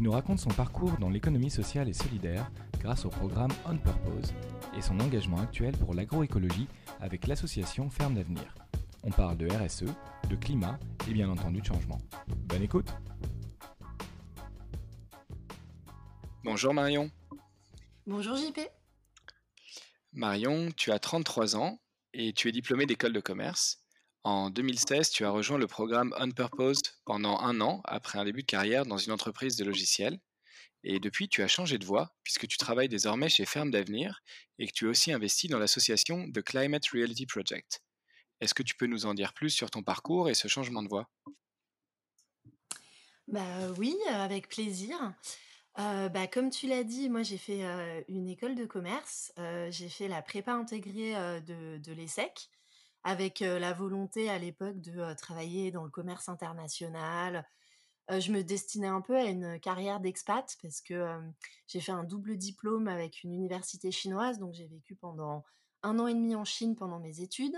qui nous raconte son parcours dans l'économie sociale et solidaire grâce au programme On Purpose et son engagement actuel pour l'agroécologie avec l'association Ferme d'Avenir. On parle de RSE, de climat et bien entendu de changement. Bonne écoute Bonjour Marion. Bonjour JP. Marion, tu as 33 ans et tu es diplômée d'école de commerce. En 2016, tu as rejoint le programme On Purpose pendant un an après un début de carrière dans une entreprise de logiciels. Et depuis, tu as changé de voie puisque tu travailles désormais chez Ferme d'Avenir et que tu es aussi investi dans l'association The Climate Reality Project. Est-ce que tu peux nous en dire plus sur ton parcours et ce changement de voie? Bah oui, avec plaisir. Euh, bah, comme tu l'as dit, moi j'ai fait euh, une école de commerce. Euh, j'ai fait la prépa intégrée de, de l'ESSEC avec la volonté à l'époque de travailler dans le commerce international. je me destinais un peu à une carrière d'expat parce que j'ai fait un double diplôme avec une université chinoise, donc j'ai vécu pendant un an et demi en Chine pendant mes études.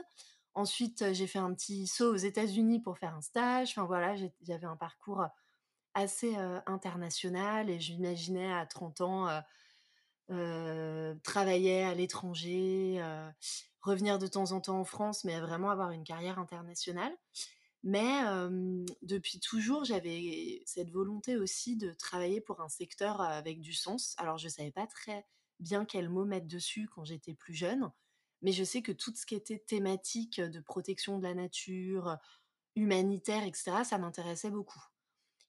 Ensuite, j'ai fait un petit saut aux États-Unis pour faire un stage. Enfin voilà, j'avais un parcours assez international et j'imaginais à 30 ans travailler à l'étranger, revenir de temps en temps en France, mais vraiment avoir une carrière internationale. Mais depuis toujours, j'avais cette volonté aussi de travailler pour un secteur avec du sens. Alors, je ne savais pas très bien quel mot mettre dessus quand j'étais plus jeune, mais je sais que tout ce qui était thématique de protection de la nature, humanitaire, etc., ça m'intéressait beaucoup.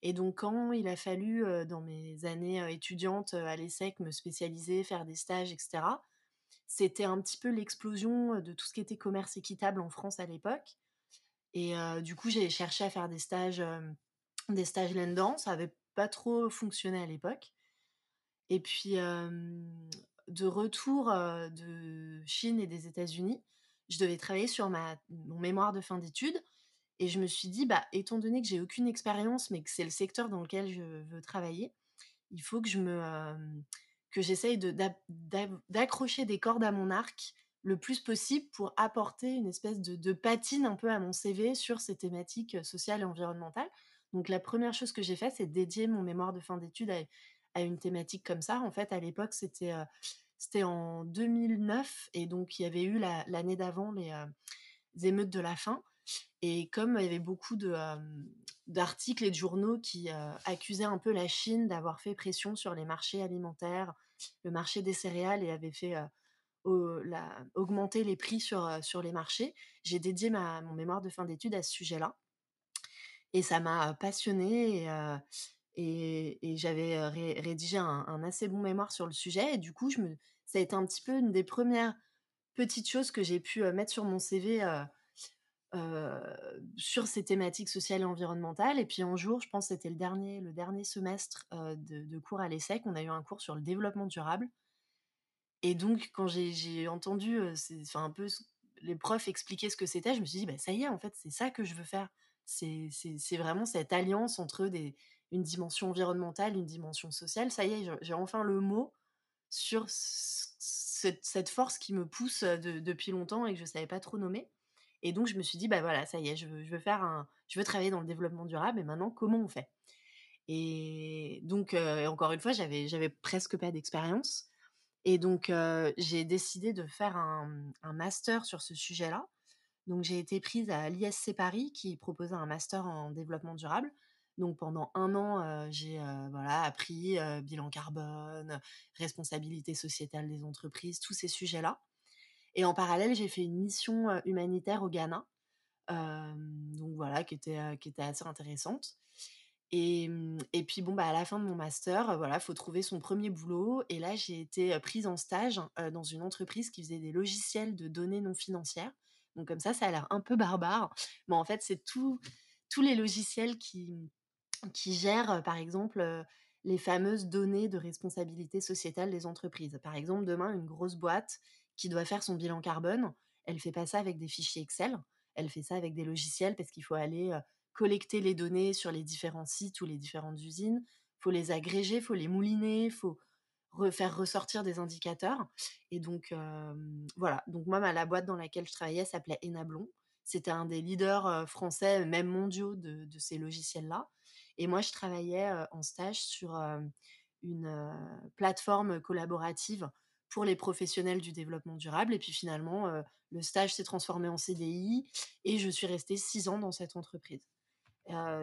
Et donc, quand il a fallu, dans mes années étudiantes à l'ESSEC, me spécialiser, faire des stages, etc., c'était un petit peu l'explosion de tout ce qui était commerce équitable en France à l'époque. Et du coup, j'ai cherché à faire des stages, des stages là-dedans. Ça n'avait pas trop fonctionné à l'époque. Et puis, de retour de Chine et des États-Unis, je devais travailler sur ma, mon mémoire de fin d'études. Et je me suis dit, bah, étant donné que j'ai aucune expérience, mais que c'est le secteur dans lequel je veux travailler, il faut que je me, que j'essaye d'accrocher des cordes à mon arc le plus possible pour apporter une espèce de, patine un peu à mon CV sur ces thématiques sociales et environnementales. Donc la première chose que j'ai fait, c'est dédier mon mémoire de fin d'études à, une thématique comme ça. En fait, à l'époque, c'était c'était en 2009 et donc il y avait eu l'année d'avant les, émeutes de la faim. Et comme il y avait beaucoup de, d'articles et de journaux qui accusaient un peu la Chine d'avoir fait pression sur les marchés alimentaires, le marché des céréales et avait fait augmenter les prix sur, sur les marchés. J'ai dédié mon mémoire de fin d'études à ce sujet-là. Et ça m'a passionnée et, j'avais rédigé un, assez bon mémoire sur le sujet. Et du coup, ça a été un petit peu une des premières petites choses que j'ai pu mettre sur mon CV sur ces thématiques sociales et environnementales. Et puis un jour, je pense que c'était le dernier, le dernier semestre de, cours à l'ESSEC, on a eu un cours sur le développement durable. Et donc, quand j'ai entendu un peu les profs expliquer ce que c'était, je me suis dit, bah, ça y est, en fait, c'est ça que je veux faire. C'est vraiment cette alliance entre des, une dimension environnementale, une dimension sociale. Ça y est, j'ai enfin le mot sur cette, force qui me pousse depuis longtemps et que je ne savais pas trop nommer. Et donc, je me suis dit, bah voilà, ça y est, je veux, faire un, je veux travailler dans le développement durable. Et maintenant, comment on fait? Et donc, encore une fois, j'avais, j'avais presque pas d'expérience. Et donc, j'ai décidé de faire un, master sur ce sujet-là. Donc, j'ai été prise à l'ISC Paris qui proposait un master en développement durable. Donc, pendant un an, j'ai voilà, appris bilan carbone, responsabilité sociétale des entreprises, tous ces sujets-là. Et en parallèle, j'ai fait une mission humanitaire au Ghana, donc voilà, qui était, qui était assez intéressante. Et, et, puis bon, bah, à la fin de mon master, voilà, faut trouver son premier boulot. Et là, j'ai été prise en stage dans une entreprise qui faisait des logiciels de données non financières. Donc comme ça, ça a l'air un peu barbare, mais en fait, c'est tous les logiciels qui, qui gèrent, par exemple, les fameuses données de responsabilité sociétale des entreprises. Par exemple, demain, une grosse boîte qui doit faire son bilan carbone, elle fait pas ça avec des fichiers Excel, elle fait ça avec des logiciels parce qu'il faut aller euh, collecter les données sur les différents sites ou les différentes usines, faut les agréger, faut les mouliner, faut faire ressortir des indicateurs. Et donc, euh, voilà. Donc, moi, la boîte dans laquelle je travaillais s'appelait Enablon. C'était un des leaders euh, français, même mondiaux, de ces logiciels-là. Et moi, je travaillais en stage sur une plateforme collaborative pour les professionnels du développement durable. Et puis finalement, le stage s'est transformé en CDI et je suis restée six ans dans cette entreprise.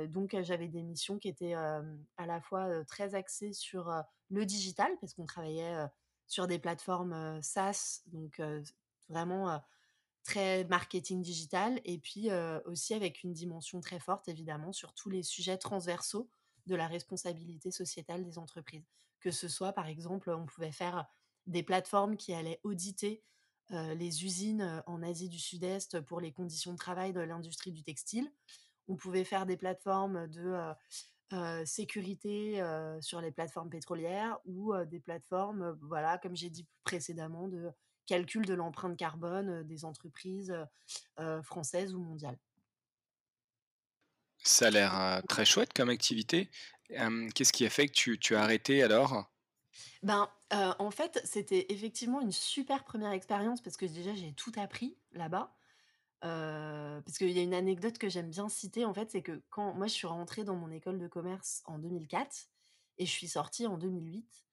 donc j'avais des missions qui étaient à la fois très axées sur le digital, parce qu'on travaillait sur des plateformes SaaS, donc vraiment très marketing digital, et puis aussi avec une dimension très forte, évidemment, sur tous les sujets transversaux de la responsabilité sociétale des entreprises. Que ce soit, par exemple, on pouvait faire des plateformes qui allaient auditer les usines en Asie du Sud-Est pour les conditions de travail de l'industrie du textile. On pouvait faire des plateformes de sécurité sur les plateformes pétrolières ou des plateformes, voilà, comme j'ai dit précédemment, de calcul de l'empreinte carbone des entreprises françaises ou mondiales. Ça a l'air très chouette comme activité. Qu'est-ce qui a fait que tu, tu as arrêté alors? Ben, en fait, c'était effectivement une super première expérience parce que déjà j'ai tout appris là-bas. parce qu'il y a une anecdote que j'aime bien citer, en fait, c'est que quand moi je suis rentrée dans mon école de commerce en 2004 et je suis sortie en 2008,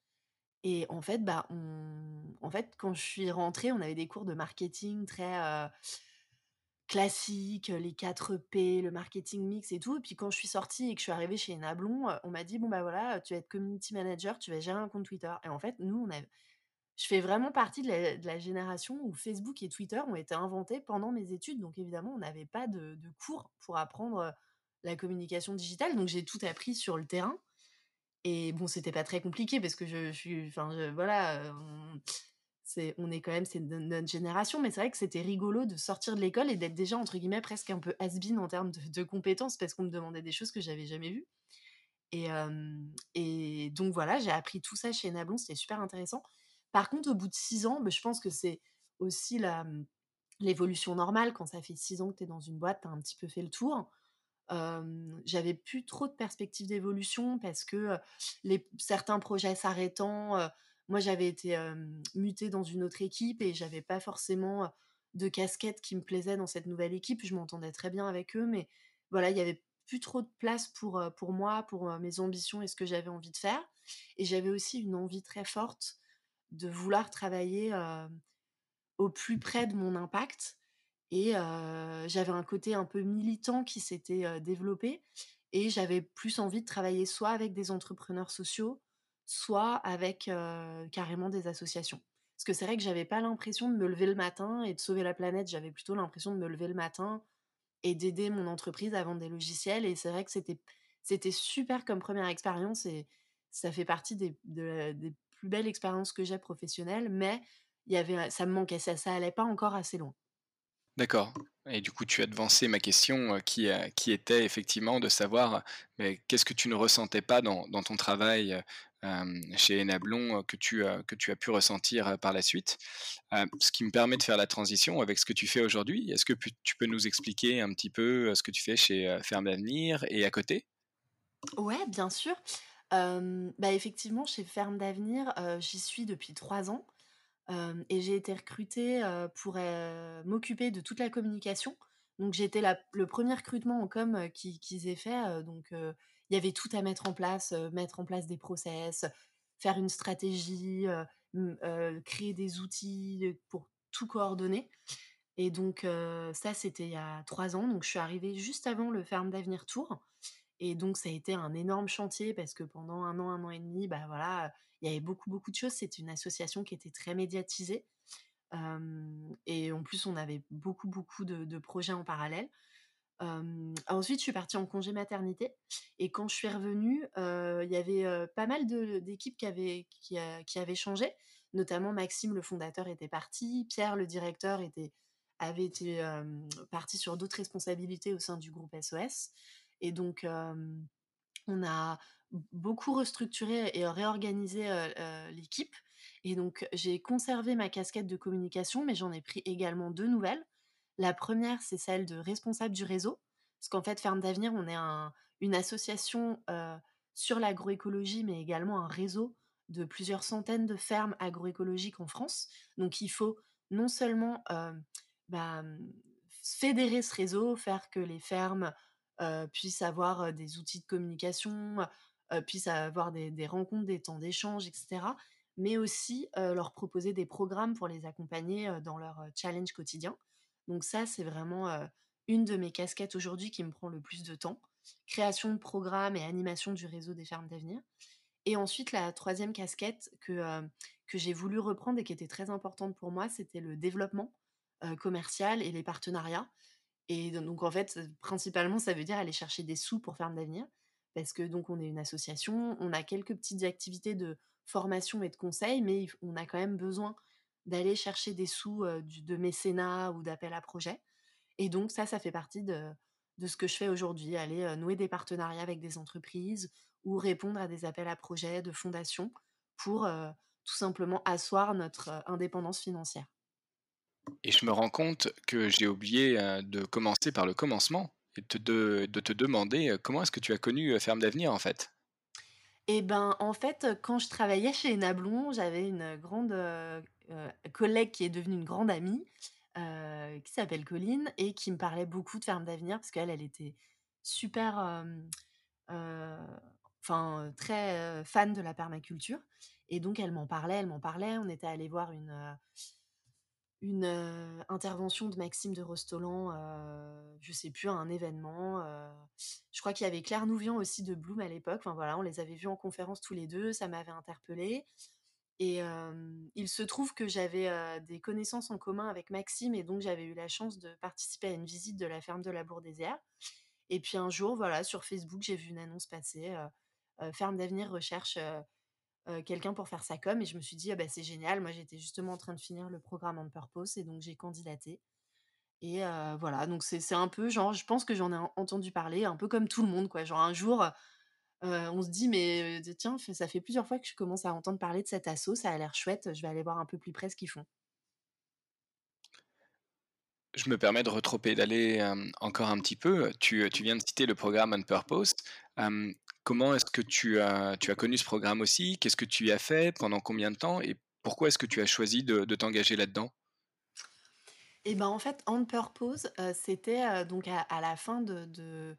et en fait, bah, en fait, quand je suis rentrée, on avait des cours de marketing très classiques, les 4 P, le marketing mix et tout. Et puis quand je suis sortie et que je suis arrivée chez Nablon, on m'a dit bon bah voilà, tu vas être community manager, tu vas gérer un compte Twitter. Et en fait, nous, on a, je fais vraiment partie de la, génération où Facebook et Twitter ont été inventés pendant mes études. Donc évidemment, on n'avait pas de, cours pour apprendre la communication digitale. Donc j'ai tout appris sur le terrain. Et bon, c'était pas très compliqué parce que je, suis, enfin, voilà, on, on est quand même, c'est notre génération, mais c'est vrai que c'était rigolo de sortir de l'école et d'être déjà, entre guillemets, presque un peu has-been en termes de, compétences parce qu'on me demandait des choses que j'avais jamais vues. Et, et donc voilà, j'ai appris tout ça chez Nablon, c'était super intéressant. Par contre, au bout de six ans, bah, je pense que c'est aussi la, l'évolution normale. Quand ça fait six ans que tu es dans une boîte, tu as un petit peu fait le tour j'avais plus trop de perspectives d'évolution parce que les, certains projets s'arrêtant, moi j'avais été mutée dans une autre équipe et j'avais pas forcément de casquette qui me plaisait dans cette nouvelle équipe. Je m'entendais très bien avec eux, mais voilà, il y avait plus trop de place pour, pour moi, pour mes ambitions et ce que j'avais envie de faire. Et j'avais aussi une envie très forte de vouloir travailler au plus près de mon impact et j'avais un côté un peu militant qui s'était développé. Et j'avais plus envie de travailler soit avec des entrepreneurs sociaux, soit avec carrément des associations. Parce que c'est vrai que j'avais pas l'impression de me lever le matin et de sauver la planète. J'avais plutôt l'impression de me lever le matin et d'aider mon entreprise à vendre des logiciels. Et c'est vrai que c'était, c'était super comme première expérience et ça fait partie des, plus belles expériences que j'ai professionnelles. Mais y avait, ça me manquait, ça, ça allait pas encore assez loin. D'accord. Et du coup, tu as devancé ma question qui, qui était effectivement de savoir mais qu'est-ce que tu ne ressentais pas dans, ton travail chez Enablon que tu, que tu as pu ressentir par la suite? ce qui me permet de faire la transition avec ce que tu fais aujourd'hui. Est-ce que tu peux nous expliquer un petit peu ce que tu fais chez Ferme d'Avenir et à côté? Ouais, bien sûr. bah effectivement, chez Ferme d'Avenir, j'y suis depuis trois ans et j'ai été recrutée pour m'occuper de toute la communication. Donc j'étais le premier recrutement en com qu'ils aient fait. donc il y avait tout à mettre en place, mettre en place des process, faire une stratégie, créer des outils pour tout coordonner. Et donc ça, c'était il y a trois ans. Donc je suis arrivée juste avant le Ferme d'Avenir Tour. Et donc ça a été un énorme chantier parce que pendant un an, un an et demi, bah voilà, il y avait beaucoup, beaucoup de choses. C'était une association qui était très médiatisée. et en plus, on avait beaucoup, beaucoup de, projets en parallèle. ensuite, je suis partie en congé maternité. Et quand je suis revenue, il y avait pas mal d'équipes qui avaient, qui, avaient changé. Notamment, Maxime, le fondateur, était parti. Pierre, le directeur, était, avait été parti sur d'autres responsabilités au sein du groupe SOS. Et donc, on a beaucoup restructuré et réorganisé, l'équipe et donc j'ai conservé ma casquette de communication, mais j'en ai pris également 2 nouvelles. La première, c'est celle de responsable du réseau, parce qu'en fait, Ferme d'avenir, on est un une association, sur l'agroécologie, mais également un réseau de plusieurs centaines de fermes agroécologiques en France. Donc il faut non seulement, bah, fédérer ce réseau, faire que les fermes, puissent avoir, des outils de communication, puissent avoir des rencontres, des temps d'échange et cetera, mais aussi, leur proposer des programmes pour les accompagner, dans leur, challenge quotidien. Donc ça, c'est vraiment, une de mes casquettes aujourd'hui qui me prend le plus de temps. Création de programmes et animation du réseau des fermes d'avenir et ensuite la troisième casquette que, que j'ai voulu reprendre et qui était très importante pour moi, c'était le développement, commercial et les partenariats et donc en fait, principalement, ça veut dire aller chercher des sous pour Fermes d'avenir parce que donc on est une association, on a quelques petites activités de formation et de conseil, mais on a quand même besoin d'aller chercher des sous, de mécénat ou d'appel à projets et donc ça, ça fait partie de ce que je fais aujourd'hui, aller, nouer des partenariats avec des entreprises ou répondre à des appels à projets de fondations pour, tout simplement asseoir notre, indépendance financière. Et je me rends compte que j'ai oublié, heu, de commencer par le commencement et de te demander, heu, comment est-ce que tu as connu, heu, Ferme d'avenir, en fait? Et ben, en fait, quand je travaillais chez Enablon, j'avais une grande, collègue qui est devenue une grande amie, qui s'appelle Colline et qui me parlait beaucoup de Ferme d'avenir parce qu'elle, elle était super, enfin, très, fan de la permaculture et donc elle m'en parlait, elle m'en parlait. On était allés voir une, une, intervention de Maxime de Rostolan, heu, je sais plus, à un événement, je crois qu'il y avait Claire Nouvian aussi de Bloom à l'époque. Enfin voilà, on les avait vus en conférence tous les 2, ça m'avait interpellée et il se trouve que j'avais, des connaissances en commun avec Maxime et donc j'avais eu la chance de participer à une visite de la ferme de la Bourdesière et puis un jour, voilà, sur Facebook, j'ai vu une annonce passer, Ferme d'avenir recherche, heu, quelqu'un pour faire sa com et je me suis dit: «Ah bah, c'est génial». Moi, j'étais justement en train de finir le programme On Purpose et donc j'ai candidaté et heu, voilà, donc c'est un peu genre, je pense que j'en ai en entendu parler un peu comme tout le monde, quoi. Genre un jour, heu on se dit: «Mais, tiens, ça fait plusieurs fois que je commence à entendre parler de cette asso, ça a l'air chouette, je vais aller voir un peu plus près ce qu'ils font». Je me permets de rétropédaler, hem, encore un petit peu. Tu, tu viens de citer le programme On Purpose. Comment est-ce que tu as tu as connu ce programme aussi? Qu'est-ce que tu y as fait? Pendant combien de temps? Et pourquoi est-ce que tu as choisi de de t'engager là-dedans? Et ben, en fait, On Purpose, heu, c'était, heu, donc à la fin de de,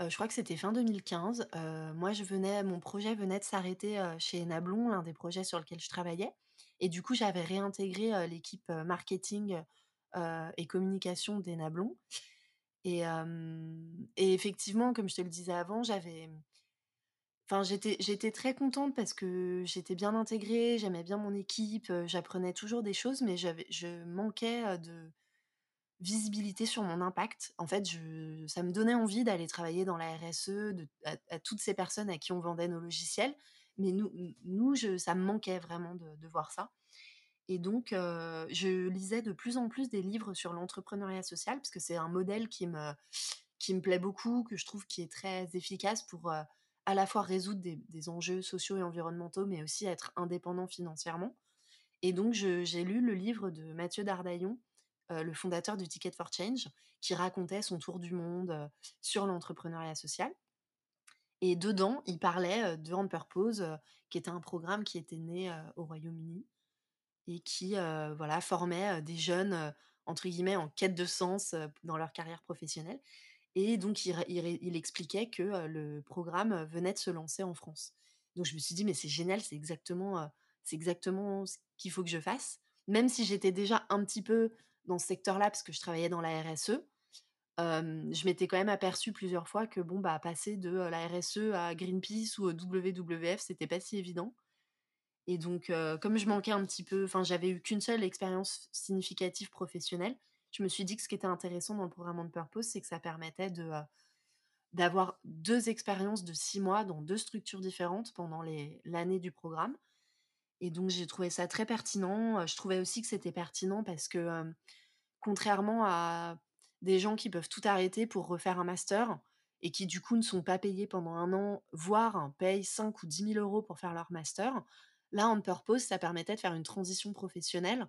heu, je crois que c'était fin 2015. Heu, moi, je venais mon projet venait de s'arrêter, chez Enablon, l'un des projets sur lequel je travaillais et du coup, j'avais réintégré, l'équipe, marketing, et communication d'Enablon et et effectivement, comme je te le disais avant, j'avais enfin, j'étais très contente parce que j'étais bien intégrée, j'aimais bien mon équipe, j'apprenais toujours des choses, mais je manquais, de visibilité sur mon impact. En fait, je ça me donnait envie d'aller travailler dans la RSE, à toutes ces personnes à qui on vendait nos logiciels, mais nous nous, je ça me manquait vraiment de voir ça et donc je lisais de plus en plus des livres sur l'entrepreneuriat social parce que c'est un modèle qui me qui me plaît beaucoup, que je trouve qui est très efficace pour, à la fois résoudre des enjeux sociaux et environnementaux, mais aussi être indépendant financièrement. Et donc j'ai lu le livre de Mathieu Dardaillon, heu, le fondateur du Ticket for Change, qui racontait son tour du monde, heu, sur l'entrepreneuriat social. Et dedans, il parlait, heu, de On Purpose, qui était un programme qui était né, au Royaume-Uni et qui, voilà, formait, des jeunes, entre guillemets «en quête de sens», dans leur carrière professionnelle et donc il expliquait que, le programme venait de se lancer en France. Donc je me suis dit: «Mais c'est génial, c'est exactement, exactement ce qu'il faut que je fasse». Même si j'étais déjà un petit peu dans ce secteur-là, parce que je travaillais dans la RSE, je m'étais quand même aperçue plusieurs fois que bon, bah, passer de, la RSE à Greenpeace ou WWF, c'était pas si évident et donc comme je manquais un petit peu enfin, j'avais eu qu'une seule expérience significative professionnelle, je me suis dit que ce qui était intéressant dans le programme On Purpose, c'est que ça permettait de, heu, d'avoir 2 expériences de 6 mois dans 2 structures différentes pendant l'année du programme et donc j'ai trouvé ça très pertinent. Heu, je trouvais aussi que c'était pertinent parce que, hem, contrairement à des gens qui peuvent tout arrêter pour refaire un master, et qui du coup ne sont pas payés pendant un an, voire payent 5 ou 10 000 euros pour faire leur master. Là, On Purpose, ça permettait de faire une transition professionnelle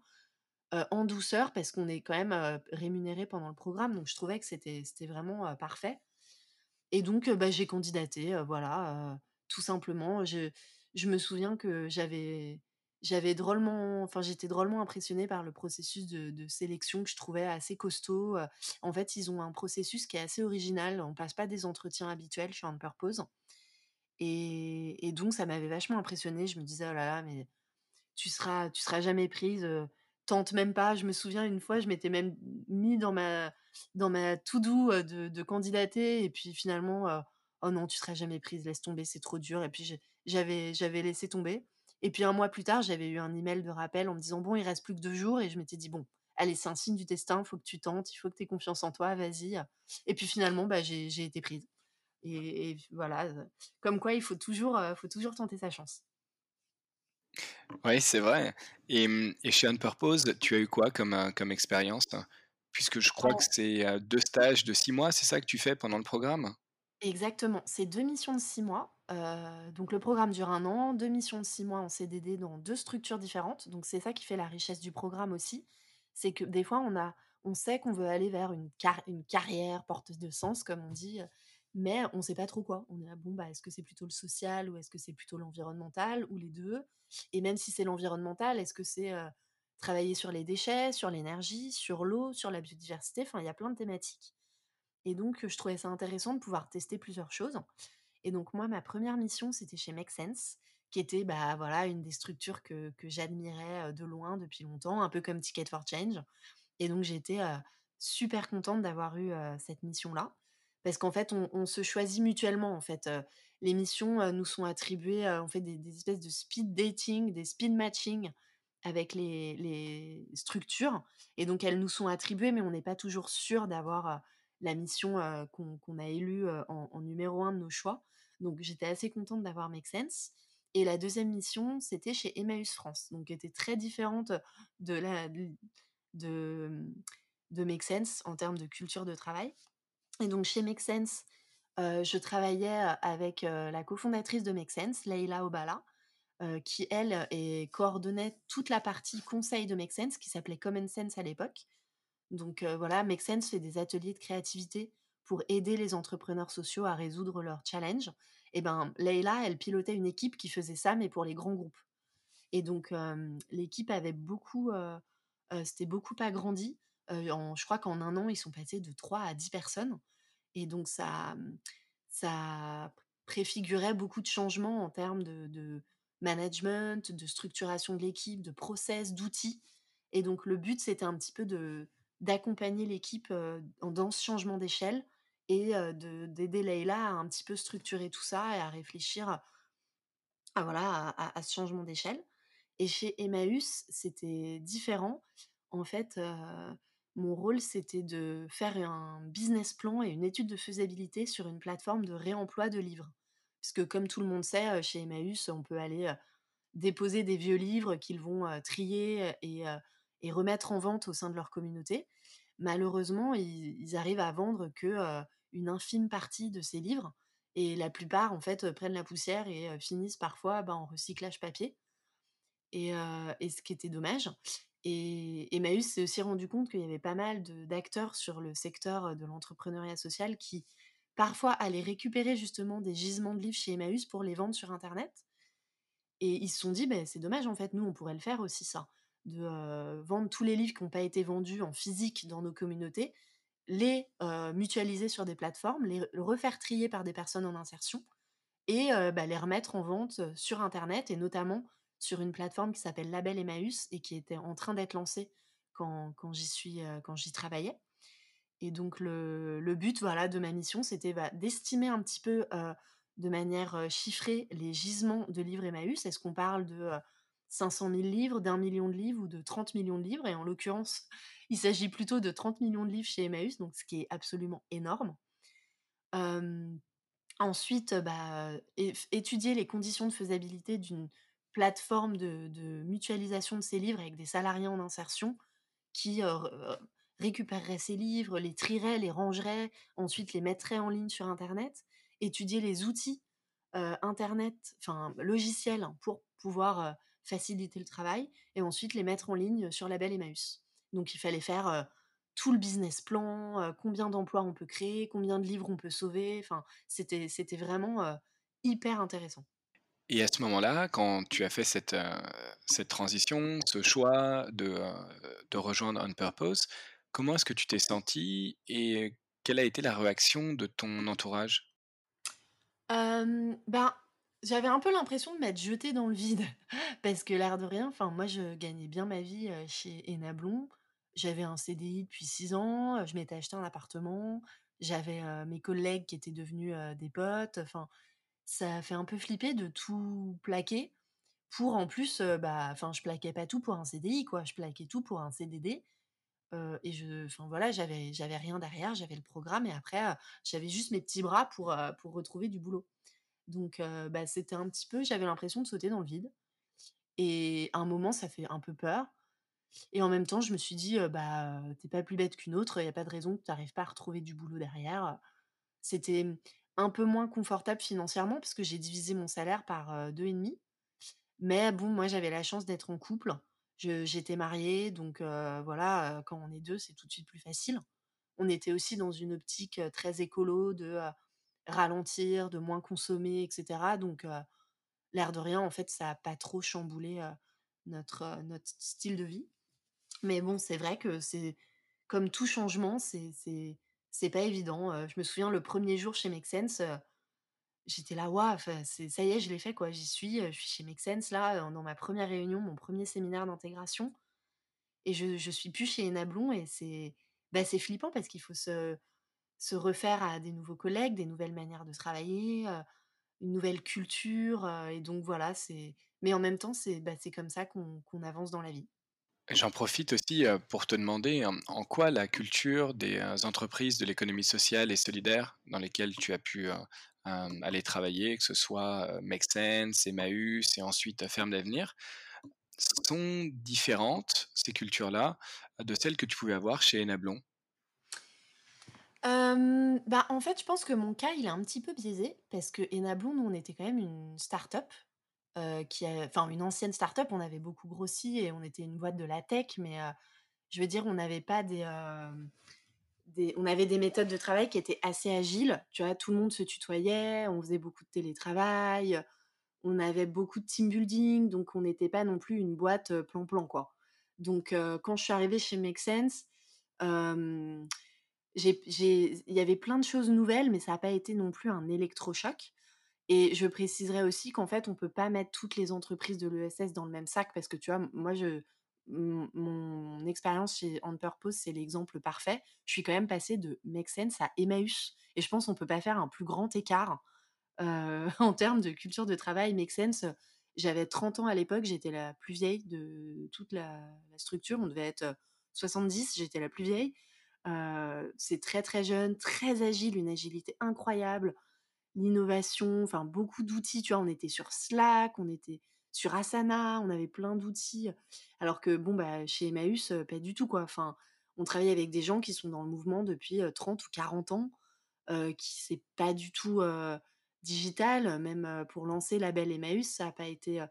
en douceur parce qu'on est quand même rémunéré pendant le programme. Donc je trouvais que c'était vraiment parfait. Et donc bah, j'ai candidaté, voilà, tout simplement. Je, je me souviens que j'avais j'avais drôlement, enfin j'étais drôlement impressionnée par le processus de, sélection que je trouvais assez costaud. En fait, ils ont un processus qui est assez original. On passe pas des entretiens habituels chez On Purpose. Et, et donc ça m'avait vachement impressionnée. Je me disais oh là là, mais tu seras, tu seras jamais prise tente même pas. Je me souviens une fois, je m'étais même mis dans ma, dans ma to-do de, de candidater et puis finalement, oh non, tu seras jamais prise, laisse tomber, c'est trop dur. Et puis j'avais, j'avais laissé tomber. Et puis un mois plus tard, j'avais eu un email de rappel en me disant bon, il reste plus que deux jours et je m'étais dit bon, allez, c'est un signe du destin, il faut que tu tentes, il faut que tu aies confiance en toi, vas-y. Et puis finalement, bah, j'ai, été prise. Et, et, voilà, comme quoi il faut toujours, faut toujours tenter sa chance. Oui, c'est vrai. Et, mmh, et chez On Purpose, tu as eu quoi comme, comme expérience? Puisque je crois que c'est deux stages de six mois, c'est ça que tu fais pendant le programme? Exactement, c'est deux missions de six mois. Euh, donc le programme dure un an, deux missions de six mois en CDD dans deux structures différentes. Donc c'est ça qui fait la richesse du programme aussi. C'est que des fois, on, a, on sait qu'on veut aller vers une, une carrière porteuse de sens, comme on dit, mais on ne sait pas trop quoi. On est là, bon, bah, est-ce que c'est plutôt le social ou est-ce que c'est plutôt l'environnemental ou les deux? Et même si c'est l'environnemental, est-ce que c'est travailler sur les déchets, sur l'énergie, sur l'eau, sur la biodiversité? Enfin, il y a plein de thématiques. Et donc, je trouvais ça intéressant de pouvoir tester plusieurs choses. Et donc, moi, ma première mission, c'était chez Make Sense, qui était bah, voilà, une des structures que, que j'admirais de loin depuis longtemps, un peu comme Ticket for Change. Et donc, j'étais super contente d'avoir eu cette mission-là parce qu'en fait, on, se choisit mutuellement. En fait, les missions nous sont attribuées, on fait des, espèces de speed dating, des speed matching avec les, structures, et donc elles nous sont attribuées, mais on n'est pas toujours sûr d'avoir la mission qu'on a élue en, numéro un de nos choix. Donc j'étais assez contente d'avoir Make Sense. Et la deuxième mission, c'était chez Emmaüs France, donc qui était très différente de de, de Make Sense en termes de culture de travail. Et donc chez Make Sense, je travaillais avec la cofondatrice de Make Sense, Leila Obala, qui elle coordonnait toute la partie conseil de Make Sense, qui s'appelait Common Sense à l'époque. Donc voilà, Make Sense fait des ateliers de créativité pour aider les entrepreneurs sociaux à résoudre leurs challenges. Et ben Leila, elle pilotait une équipe qui faisait ça, mais pour les grands groupes. Et donc l'équipe avait beaucoup, c'était beaucoup je crois qu'en un an, ils sont passés de 3 à 10 personnes. Et donc, ça, mmh, ça préfigurait beaucoup de changements en termes de, management, de structuration de l'équipe, de process, d'outils. Et donc, le but, c'était un petit peu de d'accompagner l'équipe dans ce changement d'échelle et d'aider Leïla à un petit peu structurer tout ça et à réfléchir à, voilà, à ce changement d'échelle. Et chez Emmaüs, c'était différent. En fait, mon rôle, c'était de faire un business plan et une étude de faisabilité sur une plateforme de réemploi de livres. Parce que comme tout le monde sait, chez Emmaüs, on peut aller déposer des vieux livres qu'ils vont trier et, remettre en vente au sein de leur communauté. Malheureusement, ils, arrivent à vendre que une infime partie de ces livres et la plupart en fait prennent la poussière et finissent parfois bah, en recyclage papier. Et, ce qui était dommage. Et Emmaüs s'est aussi rendu compte qu'il y avait pas mal d'acteurs sur le secteur de l'entrepreneuriat social qui parfois allaient récupérer justement des gisements de livres chez Emmaüs pour les vendre sur Internet. Et ils se sont dit, bah, c'est dommage en fait, nous on pourrait le faire aussi ça, de vendre tous les livres qui n'ont pas été vendus en physique dans nos communautés, les mutualiser sur des plateformes, les refaire trier par des personnes en insertion et bah, les remettre en vente sur Internet et notamment sur une plateforme qui s'appelle Label Emmaüs et qui était en train d'être lancée quand, quand j'y suis quand j'y travaillais. Et donc le, le, but voilà de ma mission, c'était bah, d'estimer un petit peu de manière chiffrée les gisements de livres Emmaüs. Est-ce qu'on parle de 500 000 livres, d'un million de livres ou de 30 millions de livres? Et en l'occurrence, il s'agit plutôt de 30 millions de livres chez Emmaüs, donc ce qui est absolument énorme. ensuite, bah, étudier les conditions de faisabilité d'une plateforme de, mutualisation de ces livres avec des salariés en insertion qui récupérerait ces livres, les trierait, les rangerait, ensuite les mettrait en ligne sur internet, étudier les outils, heu, internet, enfin logiciels pour pouvoir, heu, faciliter le travail et ensuite les mettre en ligne sur Label Emmaüs. Donc il fallait faire, tout le business plan, combien d'emplois on peut créer, combien de livres on peut sauver, enfin c'était vraiment, hyper intéressant. Et à ce moment-là, quand tu as fait cette, heu, cette transition, ce choix de, heu, de rejoindre On Purpose, comment est-ce que tu t'es sentie et quelle a été la réaction de ton entourage? Ben, j'avais un peu l'impression de m'être jetée dans le vide parce que l'air de rien, enfin moi je gagnais bien ma vie, chez Enablon. J'avais un CDI depuis 6 ans, je m'étais acheté un appartement, j'avais, mes collègues qui étaient devenus, des potes, enfin ça fait un peu flipper de tout plaquer pour en plus, bah, enfin je plaquais pas tout pour un CDI quoi, je plaquais tout pour un CDD, et je enfin voilà, j'avais rien derrière, j'avais le programme et après, j'avais juste mes petits bras pour, retrouver du boulot. Donc bah, c'était un petit peu j'avais l'impression de sauter dans le vide et à un moment, ça fait un peu peur et en même temps, je me suis dit, «Bah, tu pas plus bête qu'une autre, il y a pas de raison que tu arrives pas à retrouver du boulot derrière». C'était, mmh, un peu moins confortable financièrement parce que j'ai divisé mon salaire par, heu, 2,5 mais bon, moi, j'avais la chance d'être en couple. J'étais mariée donc voilà, quand on est 2, c'est tout de suite plus facile. On était aussi dans une optique, très écolo de, ralentir, de moins consommer et cetera donc L'air de rien, en fait, ça a pas trop chamboulé, notre, notre style de vie. Mais bon, c'est vrai que c'est comme tout changement, c'est c'est pas évident, je me souviens le premier jour chez Make Sense, j'étais là: «Waouh, ça y est, je l'ai fait, quoi. J'y suis, je suis chez Make Sense là, dans ma première réunion, mon premier séminaire d'intégration et je suis plus chez Enablon et c'est, bah, flippant parce qu'il faut se refaire à des nouveaux collègues, des nouvelles manières de travailler, une nouvelle culture, et donc voilà, c'est mais en même temps, c'est, bah, comme ça qu'on avance dans la vie. J'en profite aussi, heu, pour te demander, hem, en quoi la culture des, heu, entreprises de l'économie sociale et solidaire dans lesquelles tu as pu, heu, hem, aller travailler, que ce soit, Make Sense, Emmaüs et ensuite, Ferme d'Avenir, sont différentes, ces cultures-là, de celles que tu pouvais avoir chez Enablon? Bah, en fait, je pense que mon cas, il est un petit peu biaisé parce que Enablon, nous, on était quand même une start-up, heu, qui enfin, une ancienne start-up. On avait beaucoup grossi et on était une boîte de la tech, mais heu, je veux dire, on n'avait pas des, hem, des on avait des méthodes de travail qui étaient assez agiles, tu vois? Tout le monde se tutoyait, on faisait beaucoup de télétravail, On avait beaucoup de team building, donc on n'était pas non plus une boîte, plan-plan, quoi. Donc quand je suis arrivée chez Make Sense, il y avait plein de choses nouvelles, mais ça a pas été non plus un électrochoc et je préciserai aussi qu'en fait, on peut pas mettre toutes les entreprises de l'ESS dans le même sac parce que, tu vois, moi, je mon expérience chez On Purpose, c'est l'exemple parfait. Je suis quand même passée de Make Sense à Emmaüs et je pense qu'on peut pas faire un plus grand écart en termes de culture de travail, Make Sense, j'avais 30 ans à l'époque, j'étais la plus vieille de toute la structure. On devait être, heu, 70, j'étais la plus vieille. C'est très, très jeune, très agile, une agilité incroyable, l'innovation, enfin beaucoup d'outils, tu vois? On était sur Slack, on était sur Asana, on avait plein d'outils, alors que bon, bah, chez Emmaüs, pas du tout, quoi. Enfin, on travaille avec des gens qui sont dans le mouvement depuis, heu, 30 ou 40 ans heu, qui c'est pas du tout, heu, digital. Même, pour lancer Label Emmaüs, ça a pas été,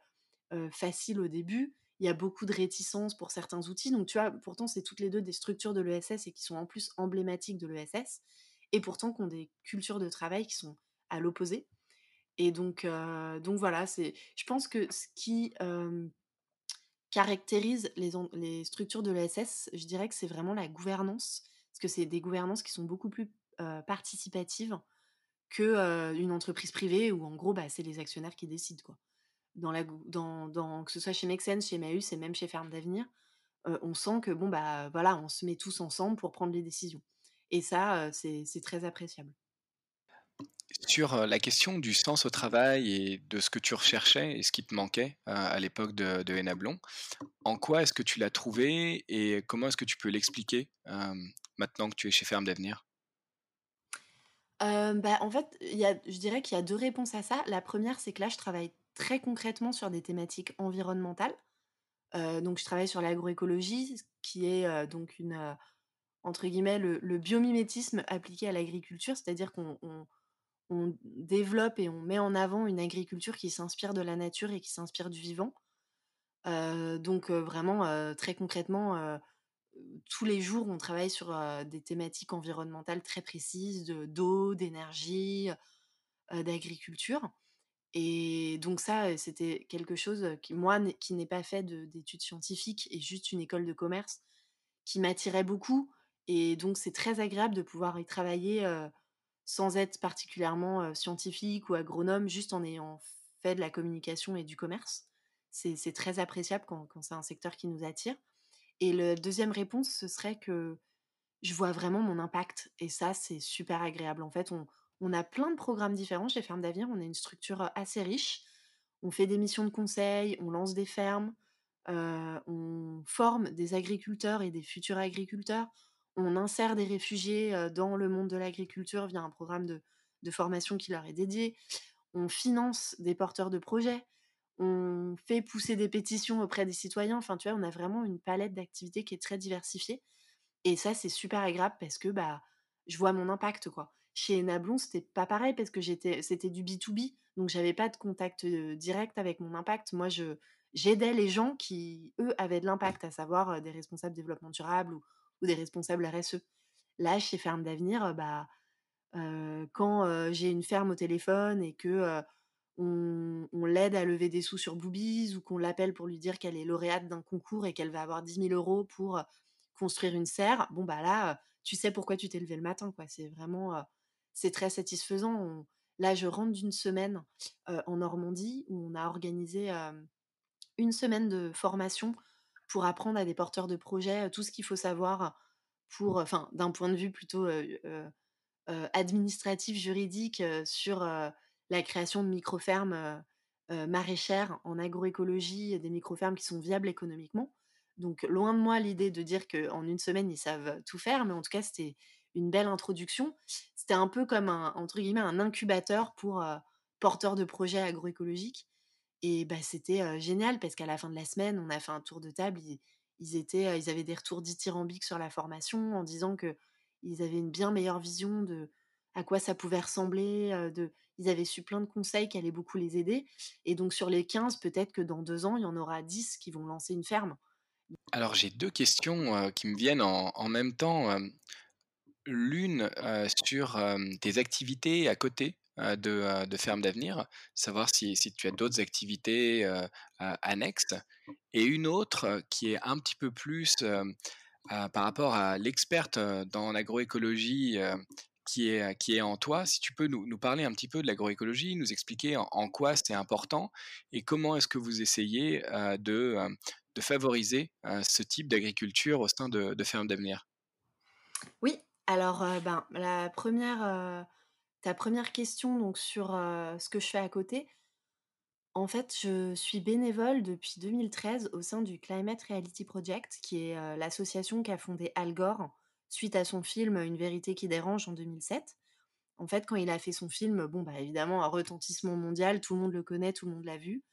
facile au début. Il y a beaucoup de réticences pour certains outils. Donc tu vois, pourtant c'est toutes les 2 des structures de l'ESS et qui sont en plus emblématiques de l'ESS et pourtant qui ont des cultures de travail qui sont à l'opposé et donc donc voilà, c'est je pense que ce qui, caractérise les les structures de l'ESS, je dirais que c'est vraiment la gouvernance. Parce que c'est des gouvernances qui sont beaucoup plus, participatives que, une entreprise privée où en gros, bah, c'est les actionnaires qui décident, quoi. Dans la dans dans que ce soit chez Sense, chez Emmaüs et même chez Ferme d'Avenir, on sent que bon, bah, voilà, on se met tous ensemble pour prendre les décisions et ça, c'est très appréciable. Sur, la question du sens au travail et de ce que tu recherchais et ce qui te manquait, à l'époque de de Enablon, en quoi est-ce que tu l'as trouvé et comment est-ce que tu peux l'expliquer, maintenant que tu es chez Ferme d'Avenir? Bah, en fait, y a je dirais qu'il y a 2 réponses à ça. La première, c'est que là, je travaille très concrètement sur des thématiques environnementales. Donc je travaille sur l'agroécologie, qui est, donc une, entre guillemets, le le biomimétisme appliqué à l'agriculture, c'est-à-dire qu'on on développe et on met en avant une agriculture qui s'inspire de la nature et qui s'inspire du vivant. Heu, donc heu, vraiment, heu, très concrètement, tous les jours, on travaille sur, des thématiques environnementales très précises de d'eau, d'énergie, d'agriculture et donc ça, c'était quelque chose, qui moi, qui n'ai pas fait de d'études scientifiques et juste une école de commerce, qui m'attirait beaucoup et donc c'est très agréable de pouvoir y travailler, sans être particulièrement, scientifique ou agronome, juste en ayant fait de la communication et du commerce. C'est très appréciable quand c'est un secteur qui nous attire et le deuxième réponse, ce serait que je vois vraiment mon impact et ça, c'est super agréable. En fait, on a plein de programmes différents chez Ferme d'Avenir. On est une structure, assez riche. On fait des missions de conseil, on lance des fermes, on forme des agriculteurs et des futurs agriculteurs. On insère des réfugiés, dans le monde de l'agriculture via un programme de formation qui leur est dédié. On finance des porteurs de projets. On fait pousser des pétitions auprès des citoyens. Enfin, tu vois, on a vraiment une palette d'activités qui est très diversifiée et ça, c'est super agréable parce que, bah, je vois mon impact, quoi. Chez Enablon, c'était pas pareil parce que c'était du B2B, donc j'avais pas de contact, direct avec mon impact. Moi, j'aidais les gens qui, eux, avaient de l'impact, à savoir, des responsables développement durable ou ou des responsables RSE. Là, chez Ferme d'Avenir, bah, quand, j'ai une ferme au téléphone et que, on l'aide à lever des sous sur Boobies ou qu'on l'appelle pour lui dire qu'elle est lauréate d'un concours et qu'elle va avoir 10 000 € pour, heu, construire une serre, bon, bah, là, tu sais pourquoi tu t'es levé le matin, quoi. C'est vraiment, c'est très satisfaisant. Là, je rentre d'une semaine, en Normandie où on a organisé, une semaine de formation pour apprendre à des porteurs de projets, tout ce qu'il faut savoir d'un point de vue plutôt, administratif, juridique, sur, la création de micro-fermes, maraîchères en agroécologie, des micro-fermes qui sont viables économiquement. Donc loin de moi l'idée de dire qu'en une semaine, ils savent tout faire, mais en tout cas, c'était une belle introduction. C'était un peu comme un entre guillemets «un incubateur» pour, porteurs de projets agroécologiques et bah, c'était, génial parce qu'à la fin de la semaine, on a fait un tour de table. Ils ils étaient, ils avaient des retours dithyrambiques sur la formation en disant qu'ils avaient une bien meilleure vision de à quoi ça pouvait ressembler, de ils avaient su plein de conseils qui allaient beaucoup les aider et donc sur les 15, peut-être que dans 2 ans, il y en aura 10 qui vont lancer une ferme. Alors j'ai 2 questions, qui me viennent en en même temps. L'une, sur, tes activités à côté, heu, de, heu, de Ferme d'Avenir, savoir si tu as d'autres activités, heu, a annexes et une autre, qui est un petit peu plus, par rapport à l'experte, dans l'agroécologie, qui est, qui est en toi. Si tu peux nous parler un petit peu de l'agroécologie, nous expliquer en quoi c'est important et comment est-ce que vous essayez, de, de favoriser, ce type d'agriculture au sein de de Ferme d'Avenir? Oui, alors, ben, la 1re, heu, ta 1re question donc sur, ce que je fais à côté. En fait, je suis bénévole depuis 2013 au sein du Climate Reality Project, qui est, l'association qu'a fondée Al Gore suite à son film «Une vérité qui dérange» en 2007. En fait, quand il a fait son film, bon, bah, évidemment, un retentissement mondial, tout le monde le connaît, tout le monde l'a vu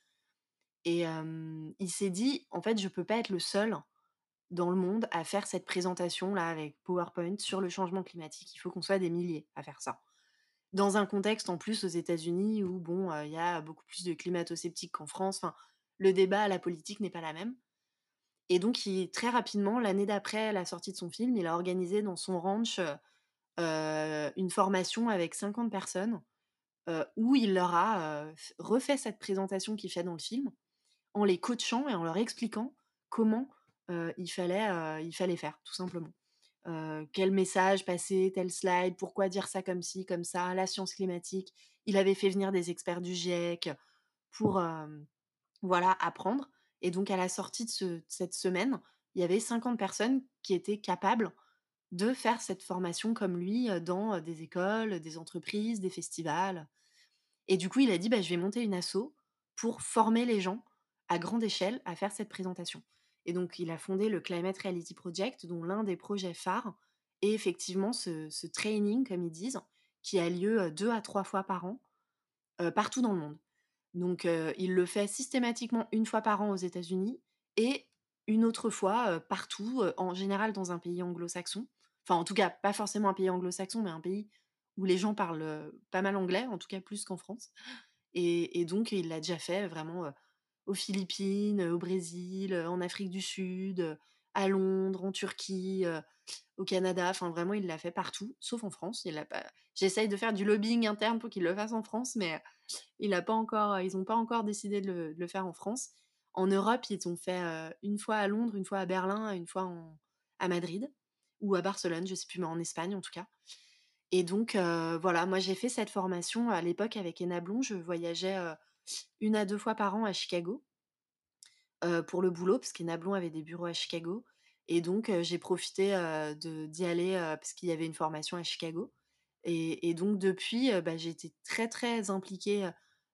et il s'est dit: «En fait, je peux pas être le seul dans le monde à faire cette présentation-là avec PowerPoint sur le changement climatique. Il faut qu'on soit des milliers à faire ça». Dans un contexte, en plus, aux États-Unis où bon, il y a beaucoup plus de climato-sceptiques qu'en France, enfin, le débat, la politique n'est pas la même et donc très rapidement, l'année d'après la sortie de son film, il a organisé dans son ranch, une formation avec 50 personnes, où il leur a, refait cette présentation qu'il fait dans le film, en les coachant et en leur expliquant comment, il fallait, il fallait faire, tout simplement. Quel message passer, tel slide, pourquoi dire ça comme ci, comme ça, la science climatique. Il avait fait venir des experts du GIEC pour, voilà, apprendre et donc à la sortie de ce cette semaine, il y avait 50 personnes qui étaient capables de faire cette formation comme lui, dans, des écoles, des entreprises, des festivals et du coup, il a dit: «Bah, je vais monter une asso pour former les gens à grande échelle à faire cette présentation» et donc il a fondé le Climate Reality Project, dont l'un des projets phares est effectivement ce training, comme ils disent, qui a lieu, heu, 2 à 3 fois par an, partout dans le monde. Donc il le fait systématiquement 1 fois par an aux États-Unis et une autre fois, partout, en général dans un pays anglo-saxon, Enfin, en tout cas, pas forcément un pays anglo-saxon, mais un pays où les gens parlent, pas mal anglais, en tout cas plus qu'en France et et donc il l'a déjà fait vraiment, aux Philippines, au Brésil, en Afrique du Sud, à Londres, en Turquie, au Canada, enfin vraiment il l'a fait partout, sauf en France. Il l'a pas j'essaye de faire du lobbying interne pour qu'il le fasse en France, mais il a pas encore ils ont pas encore décidé de le faire en France. En Europe, ils ont fait, 1 fois à Londres, 1 fois à Berlin, 1 fois à Madrid ou à Barcelone, je sais plus, mais en Espagne en tout cas et donc voilà, moi j'ai fait cette formation à l'époque avec Enablon, je voyageais, 1 à 2 fois par an à Chicago pour le boulot, parce qu'Enablon avait des bureaux à Chicago et donc j'ai profité, d'y aller, parce qu'il y avait une formation à Chicago et donc depuis, bah, j'ai été très, très impliquée,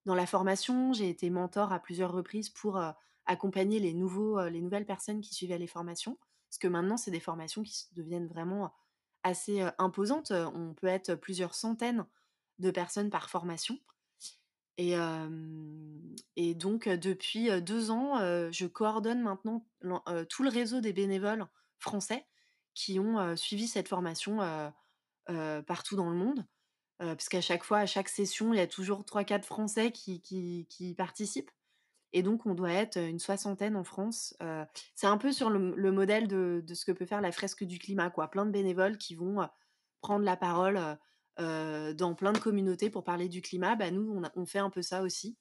dans la formation. J'ai été mentor à plusieurs reprises pour, accompagner les les nouvelles personnes qui suivaient les formations. Parce que maintenant, c'est des formations qui deviennent vraiment assez, imposantes. On peut être plusieurs centaines de personnes par formation et donc depuis, heu, 2 ans, je coordonne maintenant tout le réseau des bénévoles français qui ont, suivi cette formation, partout dans le monde. Heu, puisqu'à chaque fois, à chaque session, il y a toujours 3-4 Français qui participent et donc on doit être une soixantaine en France. C'est un peu sur le modèle de de ce que peut faire la Fresque du Climat, quoi. Plein de bénévoles qui vont, prendre la parole, heu, dans plein de communautés pour parler du climat. Bah, nous, on fait un peu ça aussi.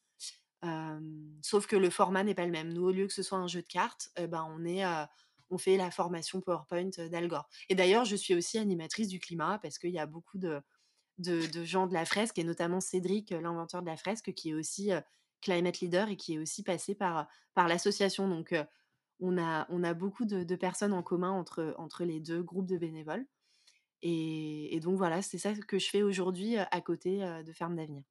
Sauf que le format n'est pas le même. Nous, au lieu que ce soit un jeu de cartes, et ben, heu, on fait la formation PowerPoint d'Al Gore et d'ailleurs, je suis aussi animatrice du climat parce qu'il y a beaucoup de gens de la Fresque et notamment Cédric, l'inventeur de la Fresque, qui est aussi, climate leader et qui est aussi passé par, l'association. Donc on a beaucoup de personnes en commun entre les 2 groupes de bénévoles et et donc voilà, c'est ça que je fais aujourd'hui, à côté, de Ferme d'Avenir.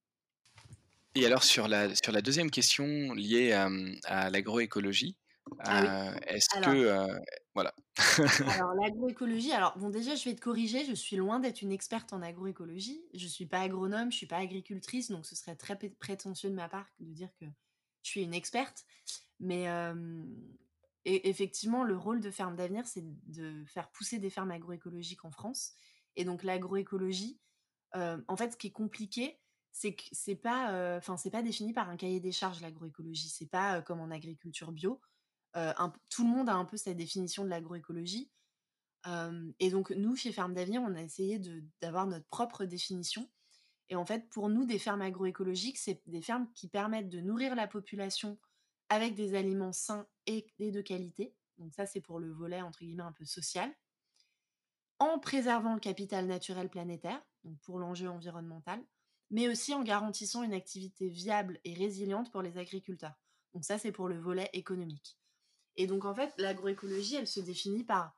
Et alors sur la sur la 2e question liée à, à l'agroécologie, Ah oui, est-ce que, voilà. alors l'agroécologie, alors bon, déjà, je vais te corriger, je suis loin d'être une experte en agroécologie. Je suis pas agronome, je suis pas agricultrice, donc ce serait très prétentieux de ma part de dire que je suis une experte. Mais e effectivement, le rôle de Ferme d'Avenir, c'est de faire pousser des fermes agroécologiques en France et donc l'agroécologie, heu, en fait, ce qui est compliqué, c'est que c'est pas, heu, enfin, c'est pas défini par un cahier des charges, l'agroécologie. C'est pas, heu, comme en agriculture bio. Tout le monde a un peu sa définition de l'agroécologie. Et donc nous, chez Ferme d'Avenir, on a essayé d'avoir notre propre définition et en fait, pour nous, des fermes agroécologiques, c'est des fermes qui permettent de nourrir la population avec des aliments sains et de qualité. Donc ça, c'est pour le volet, entre guillemets, un peu «social» en préservant le capital naturel planétaire, donc pour l'enjeu environnemental, mais aussi en garantissant une activité viable et résiliente pour les agriculteurs. Donc ça, c'est pour le volet économique et donc en fait, l'agroécologie, elle se définit par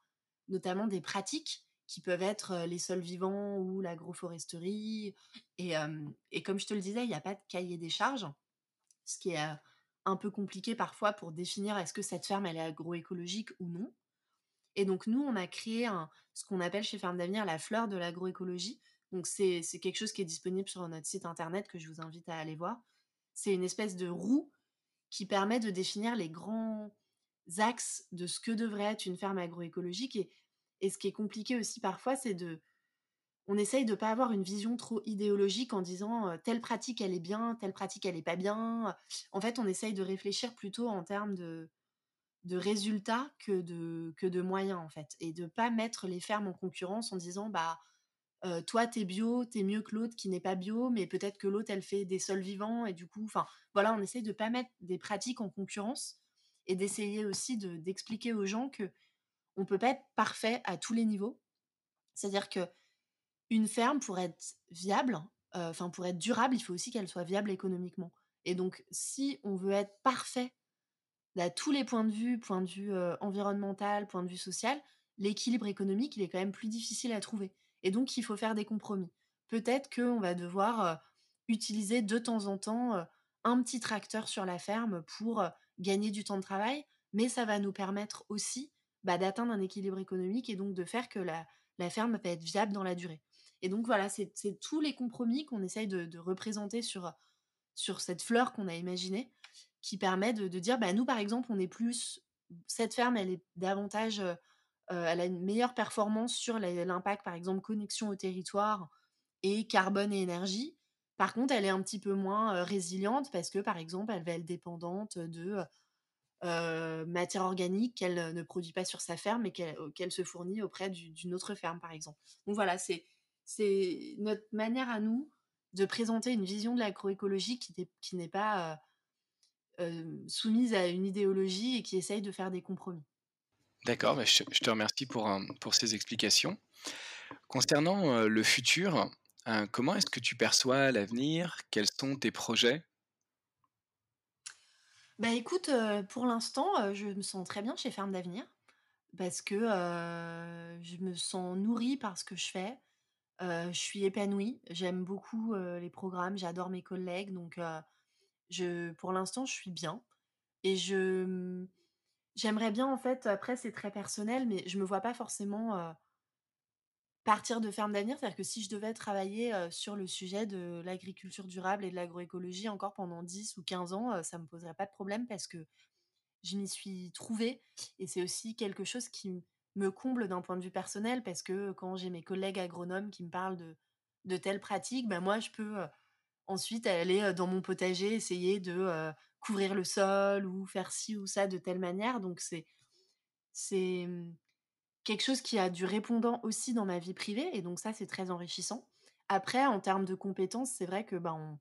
notamment des pratiques qui peuvent être, heu, les sols vivants ou l'agroforesterie et hem et comme je te le disais, il y a pas de cahier des charges, ce qui est, heu, un peu compliqué parfois pour définir est-ce que cette ferme, est agroécologique ou non et donc nous, on a créé ce qu'on appelle chez Ferme d'Avenir la fleur de l'agroécologie. Donc c'est c'est quelque chose qui est disponible sur notre site internet que je vous invite à aller voir. C'est une espèce de roue qui permet de définir les grands axes de ce que devrait être une ferme agroécologique et et ce qui est compliqué aussi parfois, c'est de on essaye de pas avoir une vision trop idéologique en disant, heu: «Telle pratique, elle est bien, telle pratique, elle est pas bien». En fait, on essaye de réfléchir plutôt en termes de résultats que de que moyens, en fait et de pas mettre les fermes en concurrence en disant: «Bah, heu, toi, tu es bio, tu es mieux que l'autre qui n'est pas bio, mais peut-être que l'autre, elle fait des sols vivants» et du coup, enfin, voilà, on essaye de pas mettre des pratiques en concurrence et d'essayer aussi de d'expliquer aux gens qu'on peut pas être parfait à tous les niveaux. C'est-à-dire qu'une ferme, pour être viable, heu, enfin, pour être durable, il faut aussi qu'elle soit viable économiquement. Et donc si on veut être parfait à tous les points de vue, point de vue, heu, environnemental, point de vue social, l'équilibre économique, il est quand même plus difficile à trouver. Et donc il faut faire des compromis. Peut-être qu'on va devoir, heu, utiliser de temps en temps, un petit tracteur sur la ferme pour, gagner du temps de travail, mais ça va nous permettre aussi, bah, d'atteindre un équilibre économique et donc de faire que la la ferme va être viable dans la durée et donc voilà, c'est tous les compromis qu'on essaye de représenter sur sur cette fleur qu'on a imaginée, qui permet de dire: «Bah, nous, par exemple, on est plus cette ferme, elle est davantage, heu elle a une meilleure performance sur l'impact, par exemple, connexion au territoire et carbone et énergie. Par contre, elle est un petit peu moins résiliente parce que, par exemple, elle va être dépendante de matière organique qu'elle ne produit pas sur sa ferme et qu'elle se fournit auprès d'une autre ferme, par exemple. Donc voilà, c'est notre manière à nous de présenter une vision de l'agroécologie qui n'est pas soumise à une idéologie et qui essaye de faire des compromis. D'accord, bah, je, te remercie pour, pour ces explications. Concernant le futur, comment est-ce que tu perçois l'avenir? Quels sont tes projets? Bah écoute, pour l'instant, je me sens très bien chez Ferme d'Avenir parce que je me sens nourrie par ce que je fais. Je suis épanouie, j'aime beaucoup les programmes, j'adore mes collègues, donc je, pour l'instant, je suis bien. Et je, j'aimerais bien, en fait, après, c'est très personnel, mais je me vois pas forcément partir de ferme d'avenir. C'est-à-dire que si je devais travailler sur le sujet de l'agriculture durable et de l'agroécologie encore pendant 10 ou 15 ans, ça me poserait pas de problème parce que je m'y suis trouvée. Et c'est aussi quelque chose qui me comble d'un point de vue personnel parce que quand j'ai mes collègues agronomes qui me parlent de, de telles pratiques, ben moi, je peux ensuite aller dans mon potager, essayer de couvrir le sol ou faire ci ou ça de telle manière. Donc, c'est mmh, quelque chose qui a du répondant aussi dans ma vie privée. Et donc, ça, c'est très enrichissant. Après, en termes de compétences, c'est vrai que ben,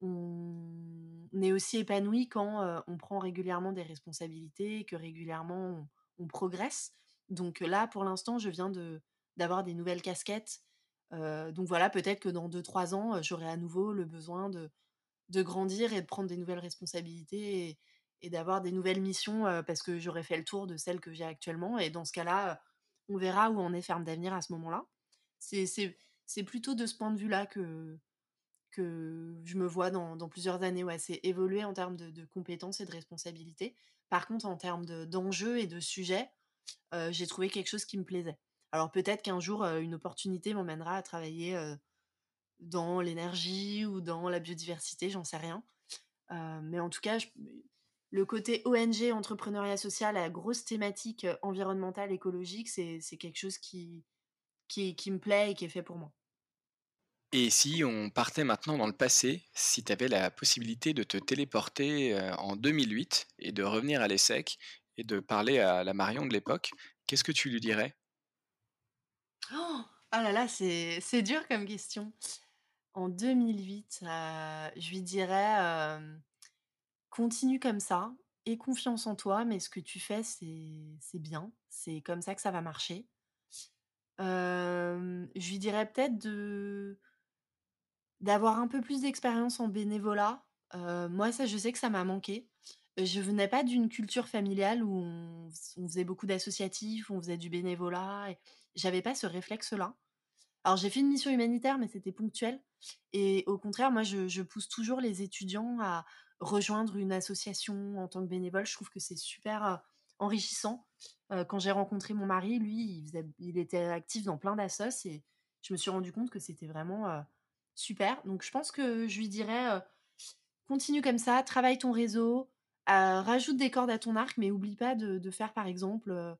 on, est aussi épanoui quand on prend régulièrement des responsabilités, que régulièrement on, progresse. Donc là, pour l'instant, je viens de d'avoir des nouvelles casquettes. donc voilà, peut-être que dans 2-3 ans, j'aurai à nouveau le besoin de, de grandir et de prendre des nouvelles responsabilités et, d'avoir des nouvelles missions parce que j'aurais fait le tour de celles que j'ai actuellement. Et dans ce cas-là, on verra où on est ferme d'avenir à ce moment-là. C'est plutôt de ce point de vue-là que, que je me vois dans, plusieurs années. Ouais, c'est évoluer en termes de, compétences et de responsabilités. Par contre, en termes d'enjeux et de sujets, j'ai trouvé quelque chose qui me plaisait. Alors peut-être qu'un jour, une opportunité m'emmènera à travailler dans l'énergie ou dans la biodiversité, j'en sais rien. mais en tout cas, le côté ONG, entrepreneuriat social, la grosse thématique environnementale, écologique, c'est quelque chose qui, qui, qui, me plaît et qui est fait pour moi. Et si on partait maintenant dans le passé, si tu avais la possibilité de te téléporter en 2008 et de revenir à l'ESSEC et de parler à la Marion de l'époque, qu'est-ce que tu lui dirais? Oh Ah là là, c'est dur comme question. En 2008, euh, je lui dirais continue comme ça, aie confiance en toi, mais ce que tu fais, c'est bien, c'est comme ça que ça va marcher. je lui dirais peut-être de d'avoir un peu plus d'expérience en bénévolat. moi, ça, je sais que ça m'a manqué. Je venais pas d'une culture familiale où on, faisait beaucoup d'associatifs, on faisait du bénévolat. Et j'avais pas ce réflexe-là. Alors j'ai fait une mission humanitaire, mais c'était ponctuel. Et au contraire, moi, je, pousse toujours les étudiants à rejoindre une association en tant que bénévole. Je trouve que c'est super enrichissant. quand j'ai rencontré mon mari, lui, il, était actif dans plein d'assos et je me suis rendu compte que c'était vraiment super. Donc je pense que je lui dirais continue comme ça, travaille ton réseau, rajoute des cordes à ton arc, mais oublie pas de, faire par exemple